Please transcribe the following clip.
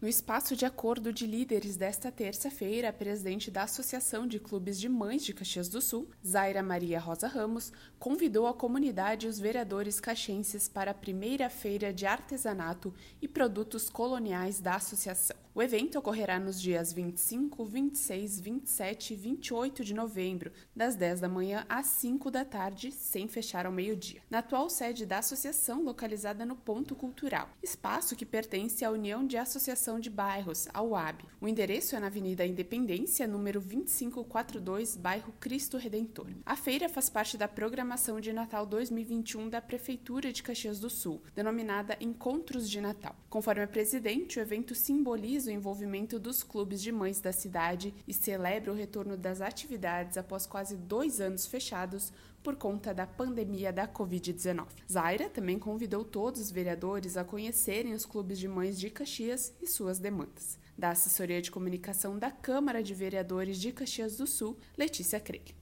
No espaço de acordo de líderes desta terça-feira, a presidente da Associação de Clubes de Mães de Caxias do Sul, Zaira Maria Rosa Ramos, convidou a comunidade e os vereadores caxienses para a primeira feira de artesanato e produtos coloniais da associação. O evento ocorrerá nos dias 25, 26, 27 e 28 de novembro, das 10 da manhã às 5 da tarde, sem fechar ao meio-dia, na atual sede da associação localizada no Ponto Cultural, espaço que pertence à União de Associações Associação de Bairros, a UAB. O endereço é na Avenida Independência, número 2542, bairro Cristo Redentor. A feira faz parte da programação de Natal 2021 da Prefeitura de Caxias do Sul, denominada Encontros de Natal. Conforme a presidente, o evento simboliza o envolvimento dos clubes de mães da cidade e celebra o retorno das atividades após quase dois anos fechados por conta da pandemia da Covid-19. Zaira também convidou todos os vereadores a conhecerem os clubes de mães de Caxias e suas demandas. Da assessoria de comunicação da Câmara de Vereadores de Caxias do Sul, Letícia Craig.